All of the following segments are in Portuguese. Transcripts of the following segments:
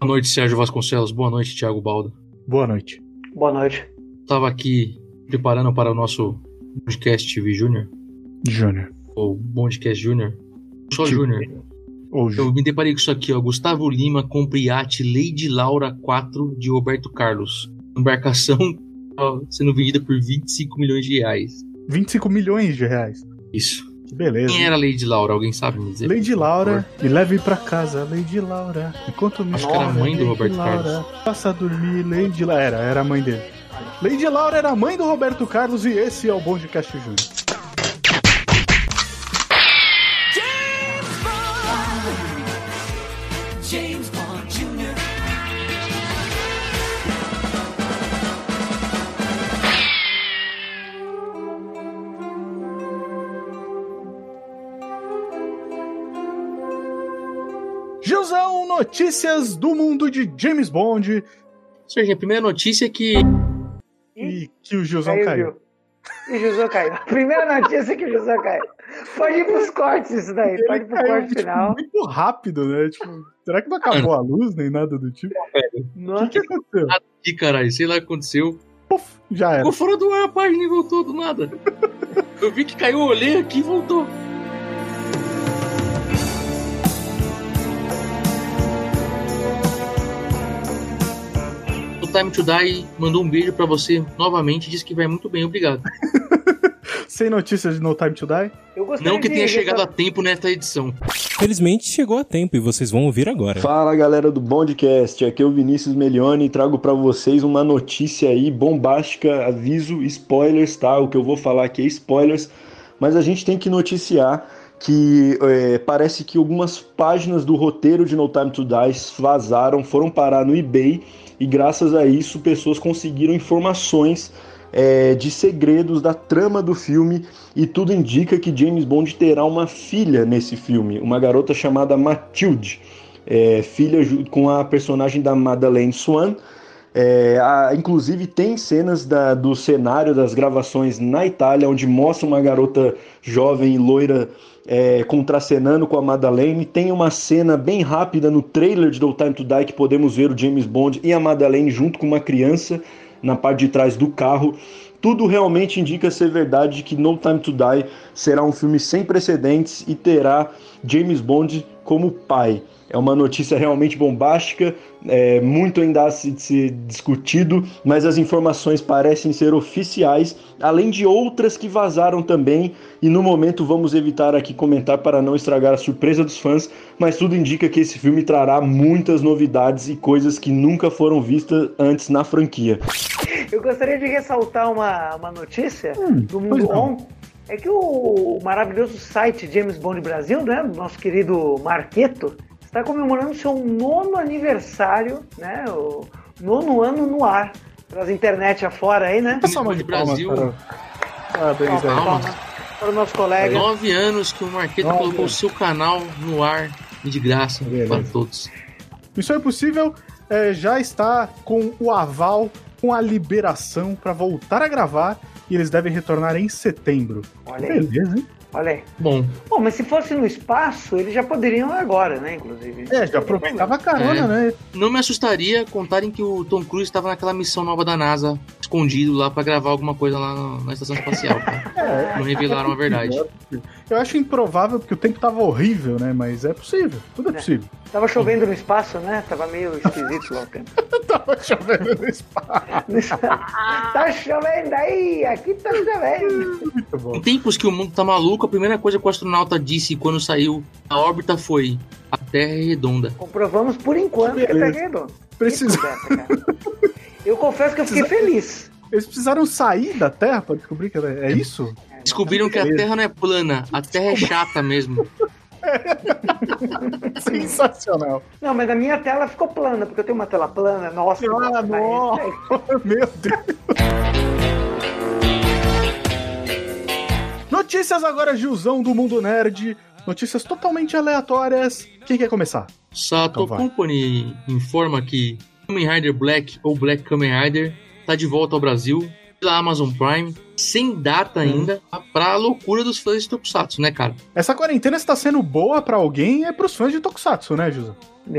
Boa noite, Sérgio Vasconcelos. Boa noite, Thiago Balda. Boa noite. Boa noite. Tava aqui preparando para o nosso podcast TV Júnior, Júnior. ou Bondcast Júnior. Só Tipo, Júnior. Eu me deparei com isso aqui, ó. Gustavo Lima compra iate Lady Laura 4 de Roberto Carlos. Embarcação ó, sendo vendida por 25 milhões de reais. 25 milhões de reais. Isso. Que beleza. Quem era Lady Laura? Alguém sabe me dizer? Lady Laura, me leve pra casa, Lady Laura. Enquanto me Acho que era a mãe do Lady Roberto Laura, Faça dormir, Lady Laura. Era, era a mãe dele. Lady Laura era a mãe do Roberto Carlos e esse é o Bom de Cast Júnior. James Bond Jr. notícias do mundo de James Bond. Serginho, a primeira notícia é que E que o Gilzão Caiu, caiu. E o José caiu. Primeira notícia que o José caiu. Pode ir pros cortes isso daí. Pode ir pro caiu, corte tipo, final. muito rápido, né? Tipo, será que não acabou a luz nem nada do tipo? O que, que aconteceu? Ih, caralho, sei lá o que aconteceu. Puf, já era. Ficou fora do ar a página e voltou do nada. Eu vi que caiu, olhei aqui e voltou. Time to Die mandou um beijo pra você novamente e disse que vai muito bem, obrigado. Sem notícias de No Time to Die? Não que de tenha chegado a tempo nesta edição. Felizmente chegou a tempo e vocês vão ouvir agora. Fala galera do Bondcast, aqui é o Vinícius Melione e trago pra vocês uma notícia aí bombástica, aviso, spoilers, tá? O que eu vou falar aqui é spoilers, mas a gente tem que noticiar que é, parece que algumas páginas do roteiro de No Time to Die vazaram, foram parar no eBay e graças a isso pessoas conseguiram informações é, de segredos da trama do filme e tudo indica que James Bond terá uma filha nesse filme, uma garota chamada Matilde, é, filha com a personagem da Madeleine Swan. É, a- inclusive tem cenas da- do cenário das gravações na Itália, onde mostra uma garota jovem e loira é, contracenando com a Madeleine. Tem uma cena bem rápida no trailer de No Time to Die que podemos ver o James Bond e a Madeleine junto com uma criança na parte de trás do carro. Tudo realmente indica ser verdade que No Time to Die será um filme sem precedentes e terá James Bond como pai. É uma notícia realmente bombástica, é, muito ainda a se, se discutido, mas as informações parecem ser oficiais, além de outras que vazaram também. E no momento vamos evitar aqui comentar para não estragar a surpresa dos fãs, mas tudo indica que esse filme trará muitas novidades e coisas que nunca foram vistas antes na franquia. Eu gostaria de ressaltar uma, uma notícia do Hum, pois Mundo. On. É que o maravilhoso site James Bond Brasil, né? Nosso querido Marqueto, está comemorando seu nono aniversário, né? O nono ano no ar. Pelas internet afora aí, né? Passar uma de Brasil. Parabéns aí. Palmas. Para o nosso colega. Nove anos que o Marquete Nove colocou o seu canal no ar e de graça Beleza. para todos. Missão Impossível é, já está com o aval, com a liberação para voltar a gravar e eles devem retornar em setembro. Olha aí, Beleza, hein? Olha aí. Bom, Bom, mas se fosse no espaço, eles já poderiam agora, né? Inclusive. É, já aproveitava a carona, É. né? não me assustaria contarem que o Tom Cruise estava naquela missão nova da NASA, escondido lá para gravar alguma coisa lá na, na estação espacial. Tá? É, Não revelaram a verdade. Eu acho improvável porque o tempo tava horrível, né? Mas é possível, tudo é É. possível. Tava chovendo no espaço, né? Tava meio esquisito lá o tempo. tava chovendo no espaço. tá chovendo aí, aqui tá chovendo. Muito bom. Em tempos que o mundo tá maluco, a primeira coisa que o astronauta disse quando saiu da órbita foi: a Terra é redonda. Comprovamos por enquanto que Beleza. tá redondo. Precisa- Que conversa, cara. Eu confesso que eu fiquei feliz. Eles precisaram sair da Terra para descobrir que era... é isso? Descobriram que a Terra não é plana, a Terra é chata mesmo. Sensacional. Não, mas a minha tela ficou plana, porque eu tenho uma tela plana. Nossa, Ah, nossa. Meu Deus. Notícias agora, Gilzão do Mundo Nerd. Notícias totalmente aleatórias. Quem quer começar? Sato Então. Company informa que Kamen Rider Black ou Black Kamen Rider tá de volta ao Brasil pela Amazon Prime, sem data ainda, pra loucura dos fãs de Tokusatsu, né, cara? Essa quarentena está sendo boa pra alguém é pros fãs de Tokusatsu, né, José?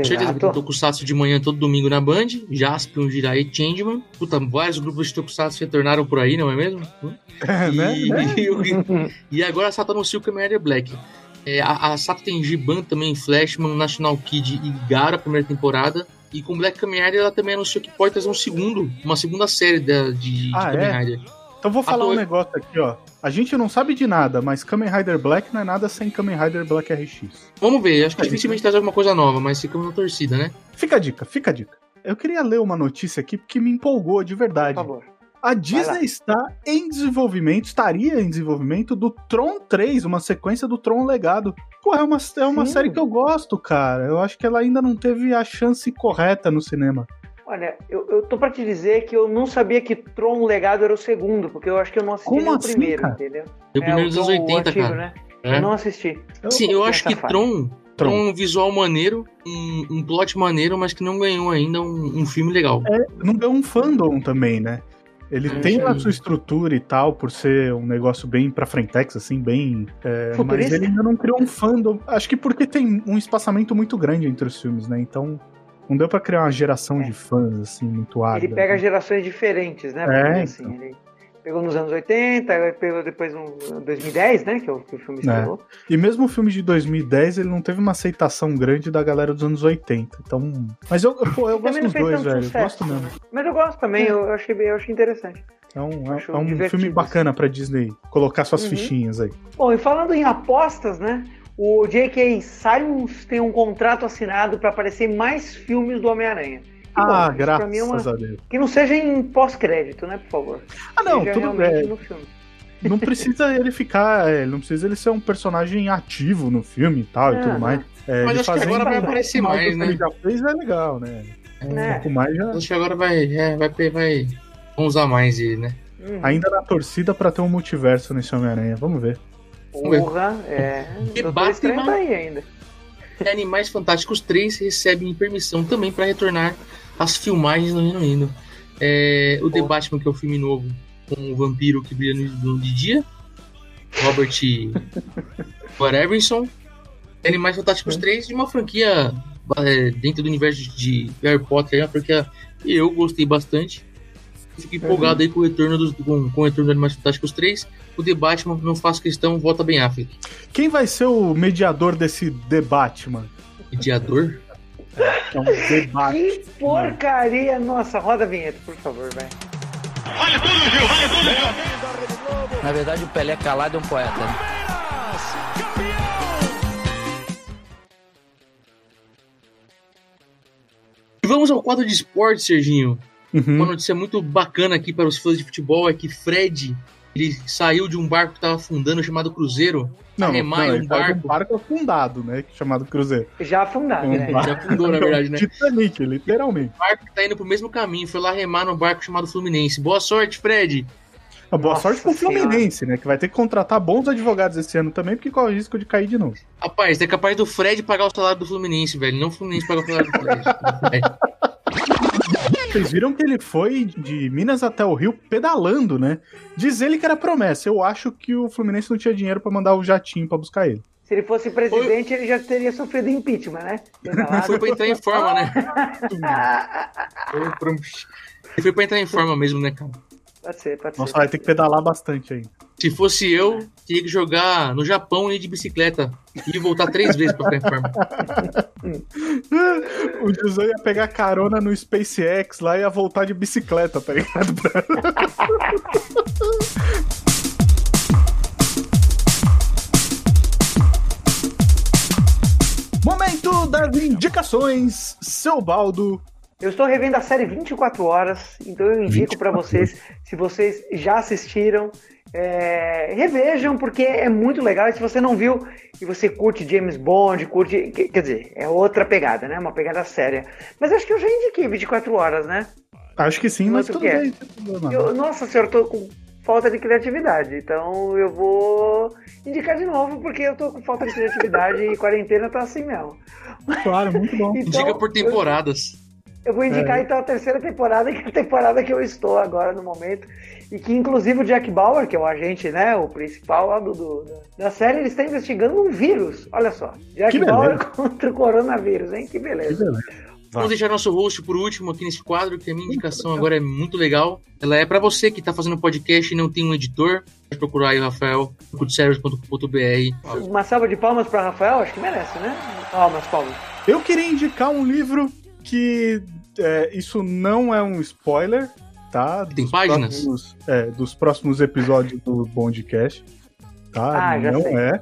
Certeza que tem Tokusatsu de manhã todo domingo na Band, Jaspion, Jirai e Changeman. Puta, vários grupos de Tokusatsu retornaram por aí, não é mesmo? né? E, e agora a Sato anuncia o Kamen Rider Black. É, a, a Sato tem Giban também, Flashman, National Kid e Gara, primeira temporada. E com Black Kamen Rider ela também anunciou que pode trazer um segundo, uma segunda série da- de, de Ah, Kamen é? Rider. Então vou falar um Ator- negócio aqui, ó. A gente não sabe de nada, mas Kamen Rider Black não é nada sem Kamen Rider Black RX. Vamos ver, acho que dificilmente traz alguma coisa nova, mas ficamos na torcida, né? Fica a dica, fica a dica. Eu queria ler uma notícia aqui porque me empolgou de Por verdade. favor. A. Disney está em desenvolvimento, estaria em desenvolvimento do Tron 3, uma sequência do Tron Legado. Pô, é uma, é uma Sim. série que eu gosto, cara. Eu acho que ela ainda não teve a chance correta no cinema. Olha, eu, eu tô pra te dizer que eu não sabia que Tron Legado era o segundo, porque eu acho que eu não assisti Como nem o assim, primeiro, cara? entendeu? O primeiro dos anos Tron, o 80, antigo, cara. Né? É. Eu não assisti. Sim, eu acho que fase. Tron, Tron. Um visual maneiro, um, um plot maneiro, mas que não ganhou ainda um, um filme legal. Não deu um fandom também, né? Ele É, tem a sua estrutura e tal, por ser um negócio bem pra frentex, assim, bem. é, mas Futurista? ele ainda não criou um fandom. Acho que porque tem um espaçamento muito grande entre os filmes, né? Então. Não deu pra criar uma geração É. de fãs, assim, muito árida. Ele pega gerações diferentes, né? É, assim, ele pegou nos anos 80, aí pegou depois no 2010, né? Que é o que o filme estreou. E mesmo o filme de 2010, ele não teve uma aceitação grande da galera dos anos 80. Então. Mas eu, pô, eu gosto dos dois, velho. Eu sucesso, gosto mesmo. né? Mas eu gosto também, eu eu achei, eu achei interessante. É um, é- Acho é um divertido, filme bacana pra Disney colocar suas Uhum. fichinhas aí. Bom, e falando em apostas, né? O J.K. Simons tem um contrato assinado para aparecer mais filmes do Homem-Aranha. Ah, bom, graças mim é uma- a Deus. Que não seja em pós-crédito, né, por favor. Ah, não, Seja tudo bem. no filme. Não precisa ele ficar. é, não precisa ele ser um personagem ativo no filme e tal e É, tudo né? mais. É, Mas acho que agora vai um aparecer mais, né? ele já fez é legal, né? Um Né? pouco mais já. Acho que agora vai, é, vai, vai, vão usar mais ele, né? Uhum. Ainda na torcida pra ter um multiverso nesse Homem-Aranha. Vamos ver. Porra, é. Que Batman. tá aí ainda. E Animais Fantásticos 3 recebem permissão também para retornar às filmagens no Reino Unido. É, o The. Batman, que é o filme novo com o vampiro que brilha no, de dia, Robert Pattinson. Animais Fantásticos 3 de uma franquia é, dentro do universo de Harry Potter, é uma franquia que eu gostei bastante. Fico empolgado aí com o retorno dos, com, com o retorno do Animais Fantásticos 3. O The Batman, não faço questão, volta bem Affleck. Quem vai ser o mediador desse debate, mano? Mediador? É um debate. Que porcaria! Nossa, roda a vinheta, por favor, vai. Na verdade, o Pelé calado é um poeta. né? E vamos ao quadro de esporte, Serginho. Uma Uhum. notícia muito bacana aqui para os fãs de futebol é que Fred ele saiu de um barco que estava afundando chamado Cruzeiro. Não, não, remar em um barco. num barco afundado, né? Chamado Cruzeiro. Já afundado, Um né? barco- Já afundou, na verdade, né? Titanic, literalmente. O barco que tá indo pro mesmo caminho, foi lá remar num barco chamado Fluminense. Boa sorte, Fred! Uma boa Nossa sorte pro Senhora. Fluminense, né? Que vai ter que contratar bons advogados esse ano também, porque corre o risco de cair de novo. Rapaz, é capaz do Fred pagar o salário do Fluminense, velho. Não o Fluminense pagar o salário do Fred. Vocês viram que ele foi de Minas até o Rio pedalando, né? Diz ele que era promessa. Eu acho que o Fluminense não tinha dinheiro pra mandar o jatinho pra buscar ele. Se ele fosse presidente, ele já teria sofrido impeachment, né? Foi pra entrar em forma, né? Foi pra- Ele foi pra entrar em forma mesmo, né, cara? Pode ser, pode Nossa, ser. vai ter que pedalar bastante aí. Se fosse eu, teria que jogar no Japão e ir de bicicleta. E voltar três vezes pra ficar em forma. O José ia pegar carona no SpaceX lá e ia voltar de bicicleta, tá ligado? Momento das indicações, seu baldo. Eu estou revendo a série 24 horas, então eu indico para vocês, se vocês já assistiram, é, revejam, porque é muito legal. E se você não viu e você curte James Bond, curte. que- Quer dizer, é outra pegada, né? Uma pegada séria. Mas acho que eu já indiquei 24 horas, né? Acho que sim, mas Muito tudo que é. bem. problema. Eu- nossa senhora, eu tô com falta de criatividade, então eu vou indicar de novo, porque eu tô com falta de criatividade e quarentena tá assim mesmo. Claro, muito bom. Então, Indica por temporadas. Eu vou indicar então a terceira temporada, que é a temporada que eu estou agora no momento. E que inclusive o Jack Bauer, que é o agente, né? O principal lá do, do- da série, ele está investigando um vírus. Olha só. Jack Que Bauer beleza. contra o coronavírus, hein? Que beleza. Vamos deixar nosso host por último aqui nesse quadro, que a minha indicação agora é muito legal. Ela é pra você que tá fazendo podcast e não tem um editor. Pode procurar aí o Rafael, cultservice.com.br. Uma salva de palmas para Rafael, acho que merece, né? Palmas, palmas. Eu queria indicar um livro que é, isso não é um spoiler, tá? Tem Dos páginas? próximos- é, dos próximos episódios do Bondcast, tá? Ah, não é.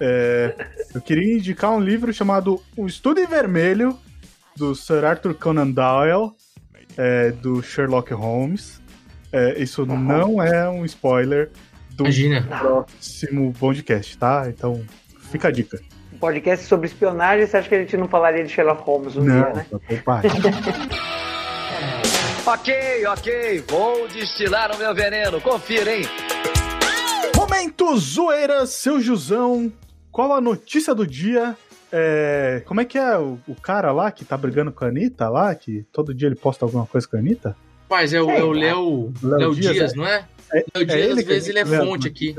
É, Eu queria indicar um livro chamado O Estudo em Vermelho, do Sir Arthur Conan Doyle, é, do Sherlock Holmes. É, isso não é um spoiler do Imagina. próximo Bondcast, tá? Então, fica a dica. Um podcast sobre espionagem, você acha que a gente não falaria de Sherlock Holmes um não, dia, né? Ok, ok, vou destilar o meu veneno, confira, hein? Momento zoeira, seu Jusão. Qual a notícia do dia? É, como é que é o, o cara lá que tá brigando com a Anitta lá? Que todo dia ele posta alguma coisa com a Anitta? Rapaz, é o, é o. Léo, Léo Léo Dias, Dias, é? não é? É, Léo Dias, às vezes, ele é fonte aqui.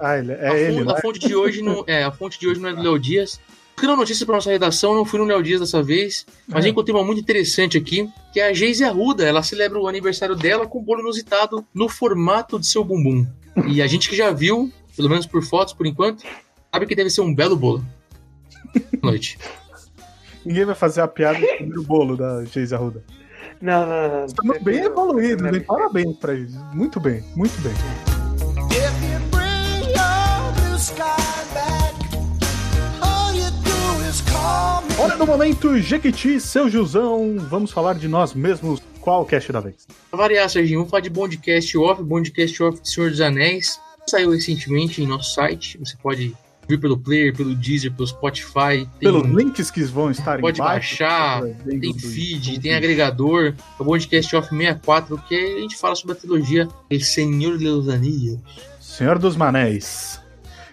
Ah, ele, é a, ele, fonte, lá. a fonte de hoje não é a fonte de hoje não é do Léo Dias. Escrevendo notícia para nossa redação, não fui no Léo Dias dessa vez, mas É. encontrei uma muito interessante aqui, que é a Geise Arruda. Ela celebra o aniversário dela com um bolo inusitado no formato de seu bumbum. E a gente que já viu, pelo menos por fotos por enquanto, sabe que deve ser um belo bolo. Boa noite. Ninguém vai fazer a piada do primeiro bolo da Geise Arruda. Não, não, não. Estamos bem evoluídos, hein? Parabéns pra eles. Muito bem, muito bem. Hora do momento, Jequiti, seu Jusão. Vamos falar de nós mesmos. Qual o cast da vez? Pra variar, Serginho, vamos falar de Bondcast Off, Bondcast Off de Senhor dos Anéis. Saiu recentemente em nosso site. Você pode vir pelo Player, pelo Deezer, pelo Spotify. Pelos links que vão estar pode embaixo. baixar, dentro tem do feed, YouTube. tem agregador. É o Bondcast Off 64, que a gente fala sobre a trilogia Senhor dos Anéis. Senhor dos Manéis.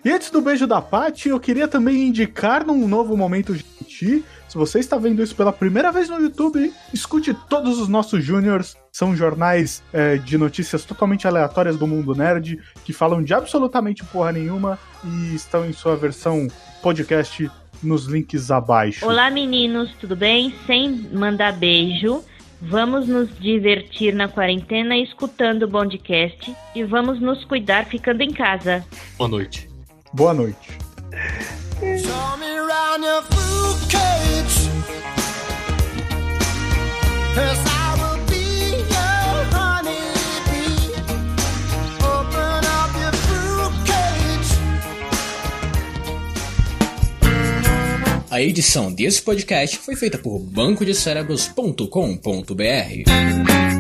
E antes do beijo da Paty, eu queria também indicar num novo momento Jequiti. Se você está vendo isso pela primeira vez no YouTube, escute todos os nossos Júniors. São jornais é, de notícias totalmente aleatórias do mundo nerd, que falam de absolutamente porra nenhuma e estão em sua versão podcast nos links abaixo. Olá meninos, tudo bem? Sem mandar beijo, vamos nos divertir na quarentena escutando o Bondcast e vamos nos cuidar ficando em casa. Boa noite. Boa noite. A edição desse podcast foi feita por bancodecerebros.com.br.